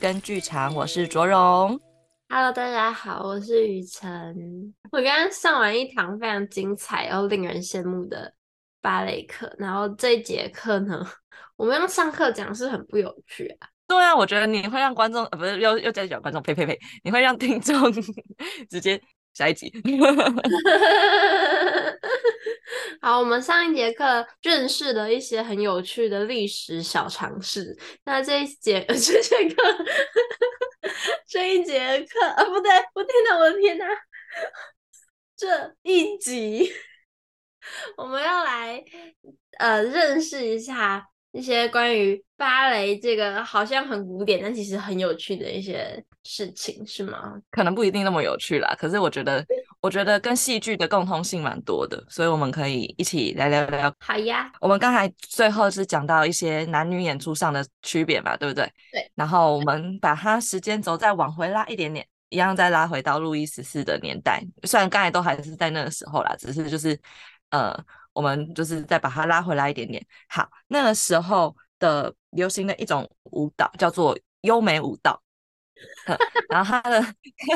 根剧场，我是卓荣。Hello，大家好，我是雨辰。我刚刚上完一堂非常精彩又令人羡慕的芭蕾课，然后这一节课呢，我们用上课讲是很不有趣啊。对啊，我觉得你会让观众，呃，不是又又在讲观众，呸呸呸，你会让听众 直接下一集。好，我们上一节课认识了一些很有趣的历史小常识。那这一节 这节课，这一节课啊，不对，我天哪，我的天哪！这一集 我们要来呃认识一下。一些关于芭蕾这个好像很古典，但其实很有趣的一些事情，是吗？可能不一定那么有趣啦，可是我觉得，我觉得跟戏剧的共通性蛮多的，所以我们可以一起来聊聊。好呀，我们刚才最后是讲到一些男女演出上的区别嘛，对不对？对。然后我们把它时间轴再往回拉一点点，一样再拉回到路易十四的年代，虽然刚才都还是在那个时候啦，只是就是呃。我们就是再把它拉回来一点点。好，那个时候的流行的一种舞蹈叫做优美舞蹈，然后它的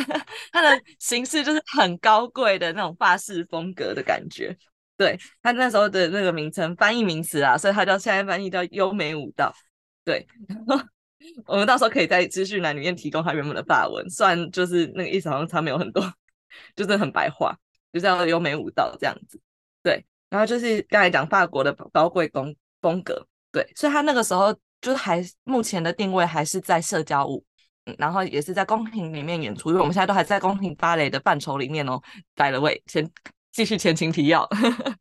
它的形式就是很高贵的那种法式风格的感觉。对，它那时候的那个名称翻译名词啊，所以它叫现在翻译叫优美舞蹈。对，我们到时候可以在资讯栏里面提供它原本的法文，虽然就是那个意思好像差没有很多，就是很白话，就叫优美舞蹈这样子。然后就是刚才讲法国的高贵风风格，对，所以他那个时候就是还目前的定位还是在社交舞，嗯，然后也是在宫廷里面演出，因为我们现在都还在宫廷芭蕾的范畴里面哦。By the way，先继续前情提要，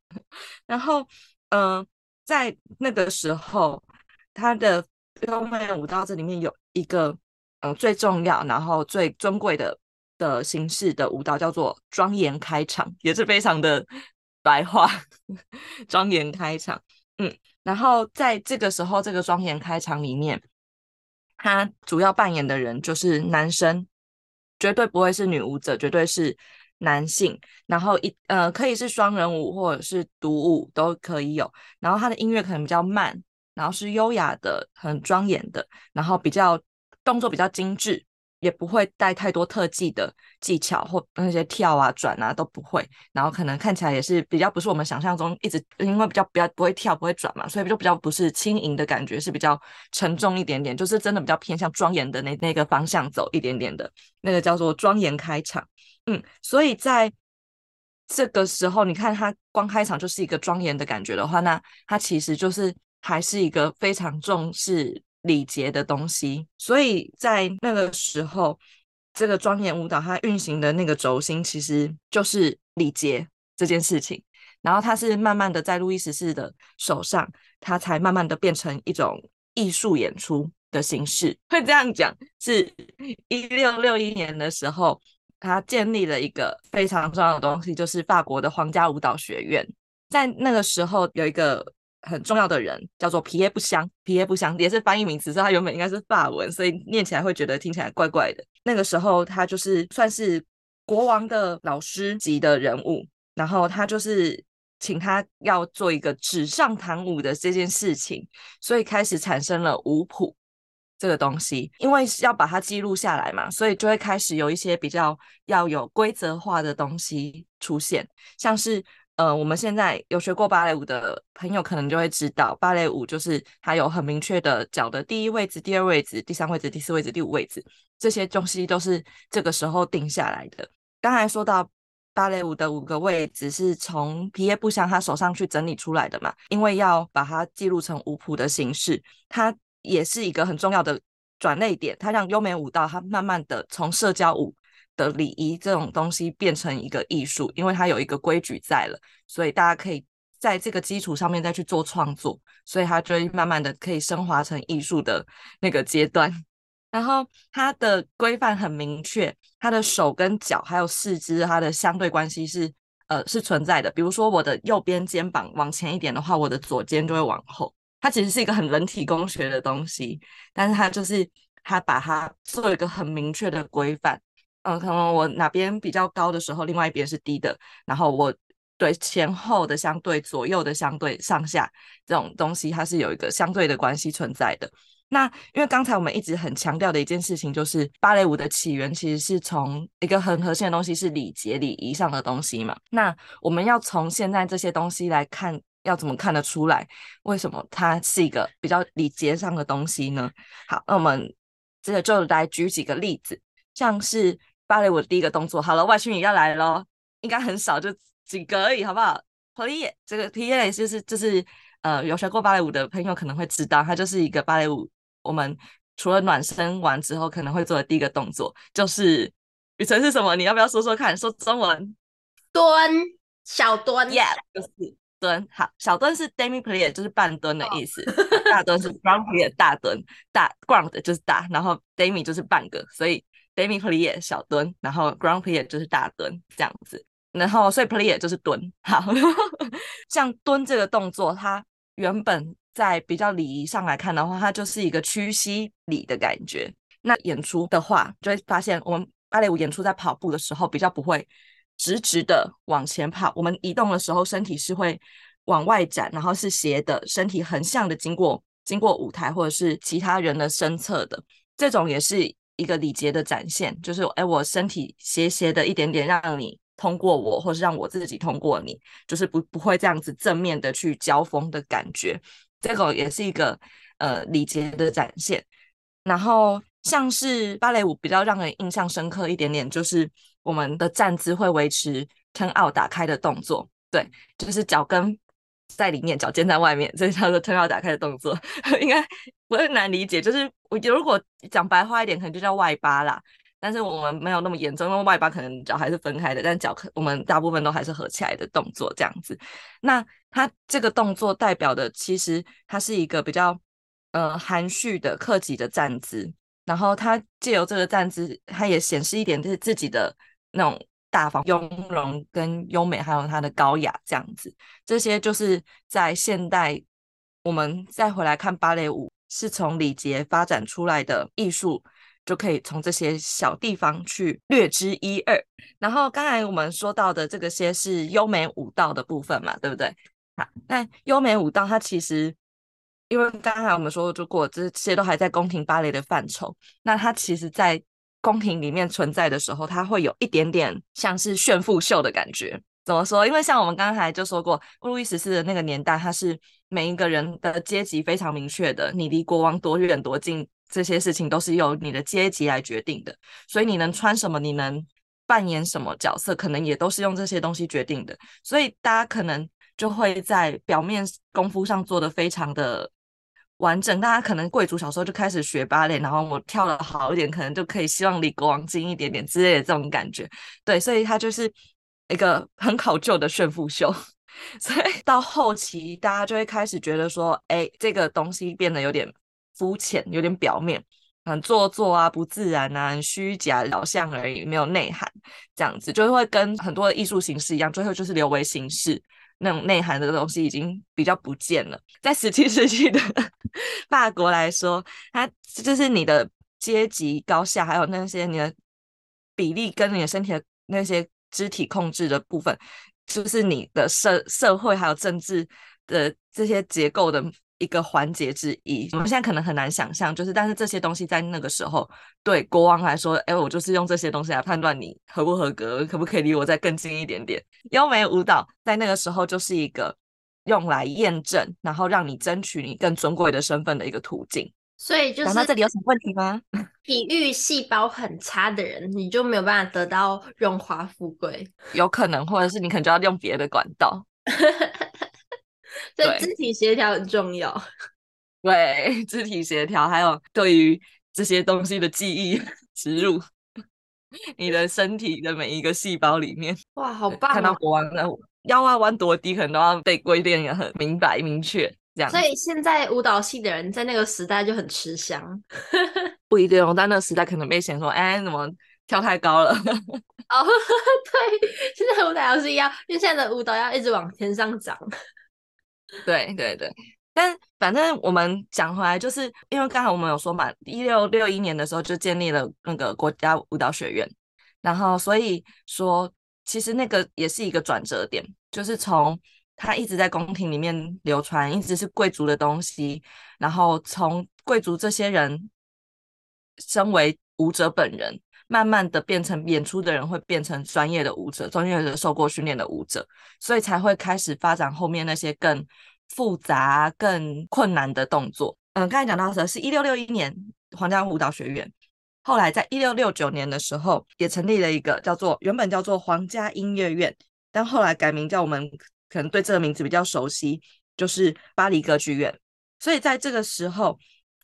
然后嗯、在那个时候，他的优美舞蹈这里面有一个嗯、最重要，然后最尊贵的的形式的舞蹈叫做庄严开场，也是非常的。白话 庄严开场，嗯，然后在这个时候，这个庄严开场里面，他主要扮演的人就是男生，绝对不会是女舞者，绝对是男性。然后一呃，可以是双人舞或者是独舞都可以有。然后他的音乐可能比较慢，然后是优雅的、很庄严的，然后比较动作比较精致。也不会带太多特技的技巧或那些跳啊转啊都不会，然后可能看起来也是比较不是我们想象中一直因为比较比较不会跳不会转嘛，所以就比较不是轻盈的感觉，是比较沉重一点点，就是真的比较偏向庄严的那那个方向走一点点的，那个叫做庄严开场。嗯，所以在这个时候，你看他光开场就是一个庄严的感觉的话，那他其实就是还是一个非常重视。礼节的东西，所以在那个时候，这个庄严舞蹈它运行的那个轴心其实就是礼节这件事情。然后它是慢慢的在路易十四的手上，它才慢慢的变成一种艺术演出的形式。会这样讲，是一六六一年的时候，他建立了一个非常重要的东西，就是法国的皇家舞蹈学院。在那个时候有一个。很重要的人叫做皮耶布香，皮耶布香也是翻译名词，所以他原本应该是法文，所以念起来会觉得听起来怪怪的。那个时候他就是算是国王的老师级的人物，然后他就是请他要做一个纸上谈舞的这件事情，所以开始产生了舞谱这个东西，因为要把它记录下来嘛，所以就会开始有一些比较要有规则化的东西出现，像是。呃，我们现在有学过芭蕾舞的朋友，可能就会知道，芭蕾舞就是它有很明确的脚的第一位置、第二位置、第三位置、第四位置、第五位置，这些东西都是这个时候定下来的。刚才说到芭蕾舞的五个位置是从皮耶布香他手上去整理出来的嘛，因为要把它记录成舞谱的形式，它也是一个很重要的转捩点，它让优美舞蹈它慢慢的从社交舞。的礼仪这种东西变成一个艺术，因为它有一个规矩在了，所以大家可以在这个基础上面再去做创作，所以它就会慢慢的可以升华成艺术的那个阶段。然后它的规范很明确，它的手跟脚还有四肢，它的相对关系是呃是存在的。比如说我的右边肩膀往前一点的话，我的左肩就会往后。它其实是一个很人体工学的东西，但是它就是它把它做一个很明确的规范。嗯，可能我哪边比较高的时候，另外一边是低的。然后我对前后的相对、左右的相对、上下这种东西，它是有一个相对的关系存在的。那因为刚才我们一直很强调的一件事情，就是芭蕾舞的起源其实是从一个很核心的东西是礼节礼仪上的东西嘛。那我们要从现在这些东西来看，要怎么看得出来为什么它是一个比较礼节上的东西呢？好，那我们这个就来举几个例子，像是芭蕾舞的第一个动作。好了，外星语要来了，应该很少，就几个而已，好不好？Plié，这个 Plié 就是就是呃，有学过芭蕾舞的朋友可能会知道，它就是一个芭蕾舞。我们除了暖身完之后可能会做的第一个动作，就是雨辰是什么？你要不要说说看？说中文，蹲，小蹲，Yeah，就是蹲。好，小蹲是 demi plie，就是半蹲的意思。Oh. 大蹲是 grand plie，大蹲，大 ground 就是大，然后 demi 就是半个，所以 demi plie 小蹲，然后 grand plie 就是大蹲这样子。然后所以 plie 就是蹲。好，像蹲这个动作，它原本。在比较礼仪上来看的话，它就是一个屈膝礼的感觉。那演出的话，就会发现我们芭蕾舞演出在跑步的时候，比较不会直直的往前跑。我们移动的时候，身体是会往外展，然后是斜的，身体横向的经过经过舞台或者是其他人的身侧的。这种也是一个礼节的展现，就是哎，我身体斜斜的一点点，让你通过我，或是让我自己通过你，就是不不会这样子正面的去交锋的感觉。这个也是一个呃礼节的展现，然后像是芭蕾舞比较让人印象深刻一点点，就是我们的站姿会维持 turn out 打开的动作，对，就是脚跟在里面，脚尖在外面，这叫做 turn out 打开的动作，应该不会难理解，就是我如果讲白话一点，可能就叫外八啦。但是我们没有那么严重，因为外八可能脚还是分开的，但脚我们大部分都还是合起来的动作这样子。那它这个动作代表的，其实它是一个比较呃含蓄的克己的站姿，然后它借由这个站姿，它也显示一点就是自己的那种大方、雍容跟优美，还有它的高雅这样子。这些就是在现代我们再回来看芭蕾舞，是从礼节发展出来的艺术。就可以从这些小地方去略知一二。然后刚才我们说到的这个些是优美舞蹈的部分嘛，对不对？好，那优美舞蹈它其实，因为刚才我们说如果，这些都还在宫廷芭蕾的范畴。那它其实，在宫廷里面存在的时候，它会有一点点像是炫富秀的感觉。怎么说？因为像我们刚才就说过，路易十四的那个年代，它是每一个人的阶级非常明确的，你离国王多远多近。这些事情都是由你的阶级来决定的，所以你能穿什么，你能扮演什么角色，可能也都是用这些东西决定的。所以大家可能就会在表面功夫上做得非常的完整。大家可能贵族小时候就开始学芭蕾，然后我跳得好一点，可能就可以希望离国王近一点点之类的这种感觉。对，所以它就是一个很考究的炫富秀。所以到后期，大家就会开始觉得说，哎，这个东西变得有点。肤浅，有点表面，很做作啊，不自然啊，虚假，表象而已，没有内涵，这样子就会跟很多的艺术形式一样，最后就是流为形式，那种内涵的东西已经比较不见了。在十七世纪的法国来说，它就是你的阶级高下，还有那些你的比例跟你的身体的那些肢体控制的部分，就是你的社社会还有政治的这些结构的。一个环节之一，我们现在可能很难想象，就是但是这些东西在那个时候对国王来说，哎，我就是用这些东西来判断你合不合格，可不可以离我再更近一点点。优美舞蹈在那个时候就是一个用来验证，然后让你争取你更尊贵的身份的一个途径。所以就是，那这里有什么问题吗？体育细胞很差的人，你就没有办法得到荣华富贵，有可能，或者是你可能就要用别的管道。所以肢体协调很重要，对，肢体协调，还有对于这些东西的记忆植入你的身体的每一个细胞里面。哇，好棒哦！看到国王的腰要弯多低，可能都要被规定的很明白明确，这样。所以现在舞蹈系的人在那个时代就很吃香，不一定，在那个时代可能被嫌说，哎，怎么跳太高了？哦，对，现在舞蹈是一样，因为现在的舞蹈要一直往天上长。对对对，但反正我们讲回来，就是因为刚才我们有说嘛，一六六一年的时候就建立了那个国家舞蹈学院，然后所以说其实那个也是一个转折点，就是从他一直在宫廷里面流传，一直是贵族的东西，然后从贵族这些人身为舞者本人，慢慢的变成演出的人会变成专业的舞者，专业的受过训练的舞者，所以才会开始发展后面那些更复杂、更困难的动作。嗯，刚才讲到的是一六六一年皇家舞蹈学院，后来在一六六九年的时候也成立了一个叫做原本叫做皇家音乐院，但后来改名叫我们可能对这个名字比较熟悉，就是巴黎歌剧院。所以在这个时候，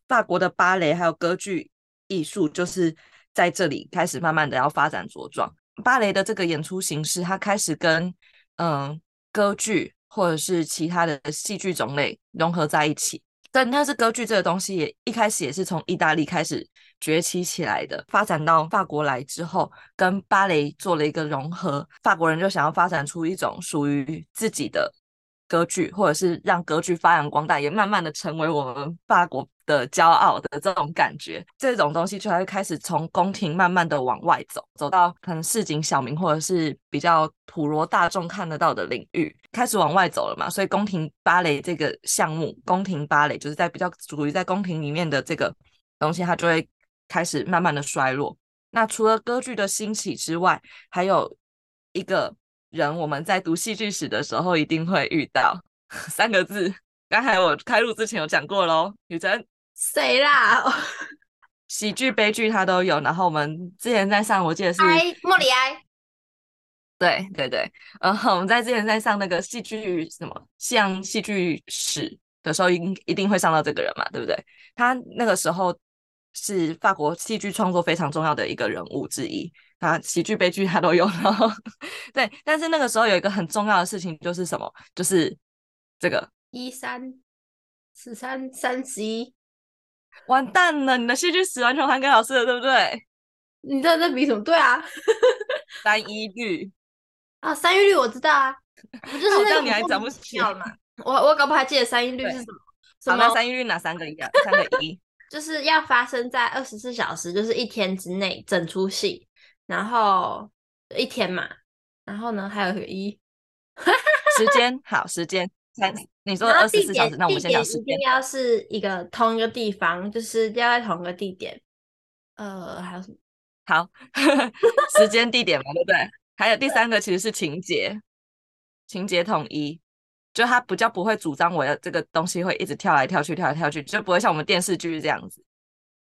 法国的芭蕾还有歌剧艺术就是。在这里开始慢慢的要发展茁壮，芭蕾的这个演出形式，它开始跟嗯歌剧或者是其他的戏剧种类融合在一起。但但是歌剧这个东西也一开始也是从意大利开始崛起起来的，发展到法国来之后，跟芭蕾做了一个融合，法国人就想要发展出一种属于自己的歌剧，或者是让歌剧发扬光大，也慢慢的成为我们法国。的骄傲的这种感觉，这种东西就会开始从宫廷慢慢的往外走，走到可能市井小民或者是比较普罗大众看得到的领域，开始往外走了嘛。所以宫廷芭蕾这个项目，宫廷芭蕾就是在比较属于在宫廷里面的这个东西，它就会开始慢慢的衰落。那除了歌剧的兴起之外，还有一个人，我们在读戏剧史的时候一定会遇到三个字，刚才我开录之前有讲过喽，雨辰。谁啦？喜剧、悲剧它都有。然后我们之前在上，我记得是莫里埃。对对对，然后我们在之前在上那个戏剧什么像戏剧史的时候，一一定会上到这个人嘛，对不对？他那个时候是法国戏剧创作非常重要的一个人物之一。他喜剧、悲剧他都有。然 后对，但是那个时候有一个很重要的事情，就是什么？就是这个一三十三三十一。完蛋了，你的戏剧史完全还给老师了，对不对？你在这比什么？对啊，三一律啊，三一律我知道啊，不就是那个你还讲不起来吗？我我搞不还记得三一律是什么？什么？三一律哪三个一啊？三个一，就是要发生在二十四小时，就是一天之内整出戏，然后一天嘛，然后呢还有个一，时间好，时间三。你说二十四小时，那我们先讲时间。一定要是一个同一个地方，就是要在同一个地点。呃，还有什么？好，时间地点嘛，对不对？还有第三个其实是情节，情节统一，就他比较不会主张我要这个东西会一直跳来跳去，跳来跳去，就不会像我们电视剧这样子。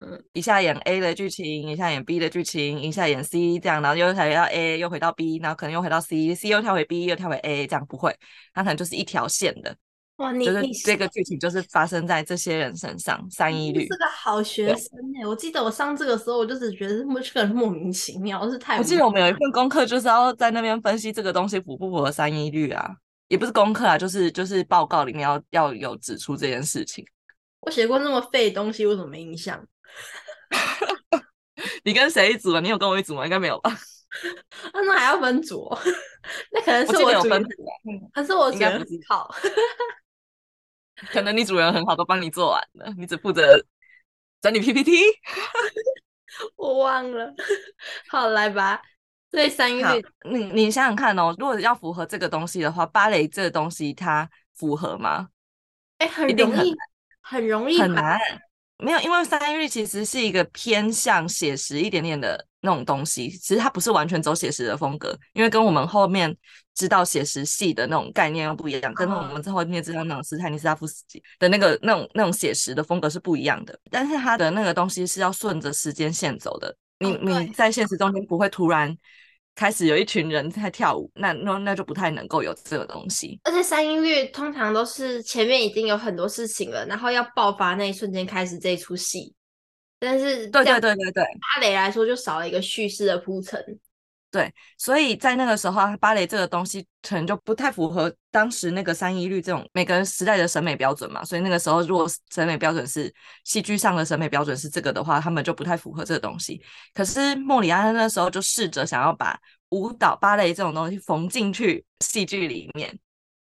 嗯，一下演 A 的剧情，一下演 B 的剧情，一下演 C 这样，然后又回到 A，又回到 B，然后可能又回到 C，C 又跳回 B，又跳回 A，这样不会，它可能就是一条线的。哇，你就是这个剧情就是发生在这些人身上，三一律是个好学生哎！我记得我上这个时候，我就只觉得这个人莫名其妙，是太……我记得我们有一份功课就是要在那边分析这个东西符不符合三一律啊，也不是功课啊，就是就是报告里面要要有指出这件事情。我写过那么废的东西，我怎么没印象？你跟谁一组啊？你有跟我一组吗？应该没有吧？啊，那还要分组？那可能是我，我有分组啊，可是我觉得好。可能你主人很好，都帮你做完了，你只负责整理 PPT。我忘了，好来吧。对，三月，你你想想看哦，如果要符合这个东西的话，芭蕾这个东西它符合吗？哎、欸，很容易，很容易，很难。没有，因为三一律其实是一个偏向写实一点点的那种东西，其实它不是完全走写实的风格，因为跟我们后面知道写实系的那种概念又不一样，跟我们之后面知道那种斯坦尼斯拉夫斯基的那个那种那种写实的风格是不一样的。但是它的那个东西是要顺着时间线走的，你你在现实中间不会突然。开始有一群人在跳舞，那那那就不太能够有这个东西。而且三音律通常都是前面已经有很多事情了，然后要爆发那一瞬间开始这一出戏。但是对对对对对，芭蕾来说就少了一个叙事的铺陈。对，所以在那个时候，芭蕾这个东西可能就不太符合当时那个三一律这种每个人时代的审美标准嘛。所以那个时候，如果审美标准是戏剧上的审美标准是这个的话，他们就不太符合这个东西。可是莫里安那时候就试着想要把舞蹈芭蕾这种东西缝进去戏剧里面，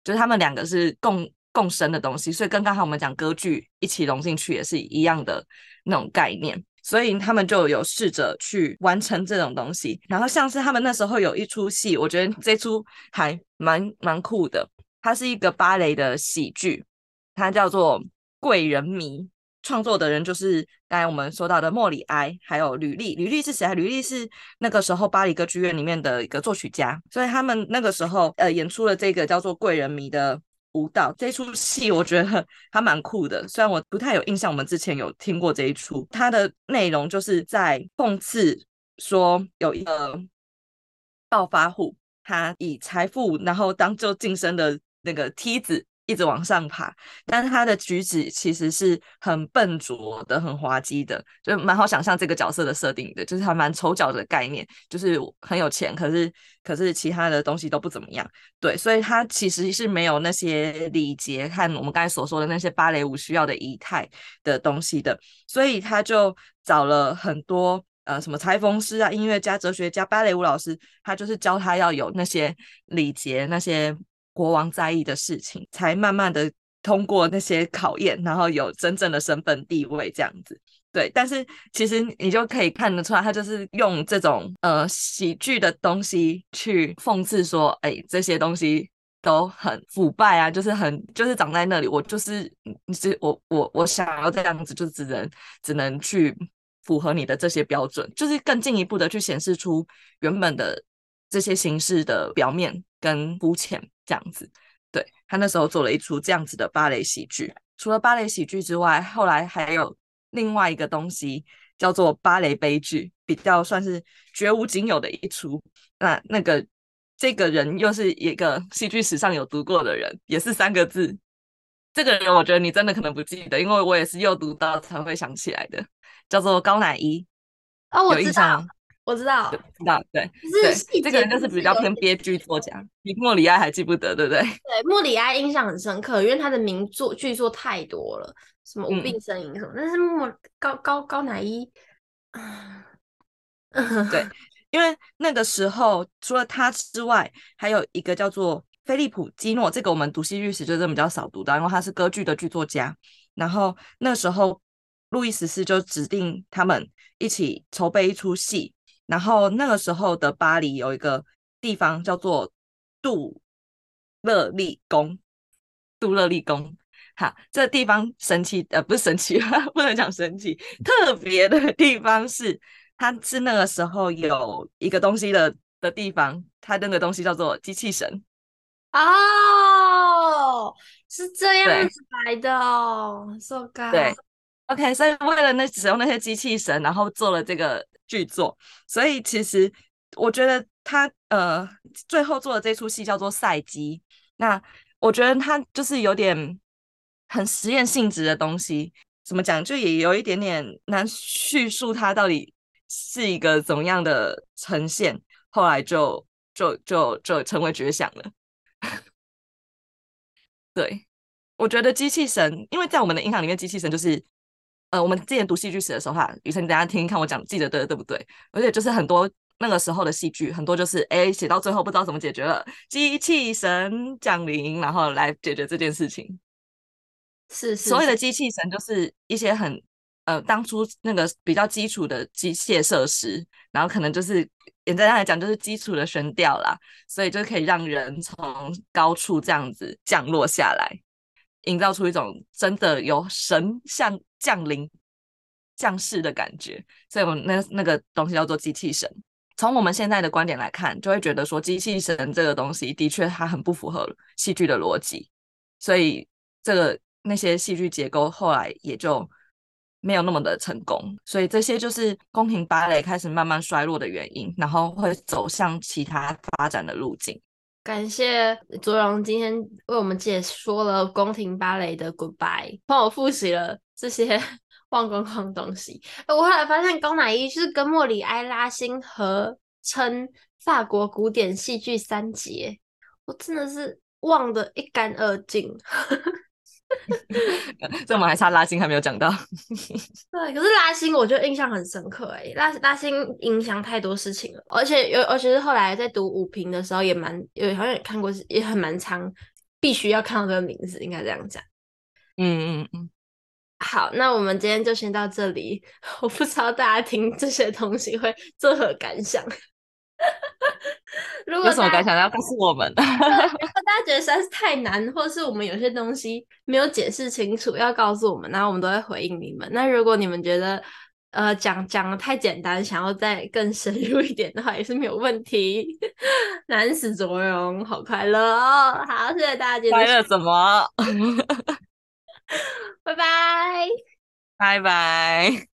就是他们两个是共共生的东西，所以跟刚才我们讲歌剧一起融进去也是一样的那种概念。所以他们就有试着去完成这种东西，然后像是他们那时候有一出戏，我觉得这出还蛮蛮酷的。它是一个芭蕾的喜剧，它叫做《贵人迷》。创作的人就是刚才我们说到的莫里埃，还有吕利。吕利是谁啊？吕利是那个时候巴黎歌剧院里面的一个作曲家，所以他们那个时候呃演出了这个叫做《贵人迷》的舞蹈。这出戏我觉得 还蛮酷的，虽然我不太有印象，我们之前有听过这一出。它的内容就是在讽刺说有一个暴发户，他以财富然后当做晋升的那个梯子。一直往上爬，但是他的举止其实是很笨拙的、很滑稽的，就蛮好想象这个角色的设定的，就是还蛮丑角的概念，就是很有钱，可是可是其他的东西都不怎么样，对，所以他其实是没有那些礼节和我们刚才所说的那些芭蕾舞需要的仪态的东西的，所以他就找了很多呃什么裁缝师啊、音乐家、哲学家、芭蕾舞老师，他就是教他要有那些礼节那些。国王在意的事情，才慢慢的通过那些考验，然后有真正的身份地位这样子。对，但是其实你就可以看得出来，他就是用这种呃喜剧的东西去讽刺说，哎，这些东西都很腐败啊，就是很就是长在那里，我就是是我我我想要这样子，就只能只能去符合你的这些标准，就是更进一步的去显示出原本的这些形式的表面跟肤浅。这样子，对，他那时候做了一出这样子的芭蕾喜剧。除了芭蕾喜剧之外，后来还有另外一个东西叫做芭蕾悲剧，比较算是绝无仅有的一出。那那个这个人又是一个戏剧史上有读过的人，也是三个字。这个人我觉得你真的可能不记得，因为我也是又读到才会想起来的，叫做高乃伊。哦，我知道。我知道，知道，对，是对，这个人就是比较偏编剧作家。比莫里埃还记不得，对不对？对，莫里埃印象很深刻，因为他的名作剧作太多了，什么无病呻吟什么。嗯、但是莫高高高乃伊，对，因为那个时候除了他之外，还有一个叫做菲利普基诺，这个我们读戏剧史就真的比较少读到，因为他是歌剧的剧作家。然后那时候路易十四就指定他们一起筹备一出戏。然后那个时候的巴黎有一个地方叫做杜勒利宫，杜勒利宫，哈，这个地方神奇，呃，不是神奇，不能讲神奇，特别的地方是，它是那个时候有一个东西的的地方，它那个东西叫做机器神。哦，是这样子来的哦，so good。对，OK，所以为了那使用那些机器神，然后做了这个。剧作，所以其实我觉得他呃最后做的这出戏叫做《赛姬》，那我觉得他就是有点很实验性质的东西，怎么讲就也有一点点难叙述它到底是一个怎么样的呈现，后来就就就就成为绝响了。对，我觉得机器神，因为在我们的印象里面，机器神就是。呃，我们之前读戏剧史的时候哈，雨辰，你等下听听看我讲，记得对对不对？而且就是很多那个时候的戏剧，很多就是哎，写到最后不知道怎么解决了，机器神降临，然后来解决这件事情。是，是，所谓的机器神就是一些很呃，当初那个比较基础的机械设施，然后可能就是简单来讲就是基础的悬吊啦，所以就可以让人从高处这样子降落下来。营造出一种真的有神像降临、降世的感觉，所以我们那那个东西叫做机器神。从我们现在的观点来看，就会觉得说机器神这个东西的确它很不符合戏剧的逻辑，所以这个那些戏剧结构后来也就没有那么的成功。所以这些就是宫廷芭蕾开始慢慢衰落的原因，然后会走向其他发展的路径。感谢卓荣今天为我们解说了宫廷芭蕾的 Goodbye，帮我复习了这些 忘光光的东西。我后来发现高乃伊是跟莫里埃、拉星合称法国古典戏剧三杰，我真的是忘得一干二净。这我们还差拉辛还没有讲到。对，可是拉辛我就印象很深刻哎，拉拉辛影响太多事情了，而且有，而且是后来在读五评的时候也蛮有，好像也看过，也很蛮长，必须要看到这个名字，应该这样讲。嗯嗯嗯。好，那我们今天就先到这里。我不知道大家听这些东西会作何感想。如果有什么感想要告诉我们？如果大家觉得实在是太难，或是我们有些东西没有解释清楚，要告诉我们，然后我们都会回应你们。那如果你们觉得呃讲讲的太简单，想要再更深入一点的话，也是没有问题。男死卓荣，好快乐哦！好，谢谢大家。快乐什么？拜拜，拜拜。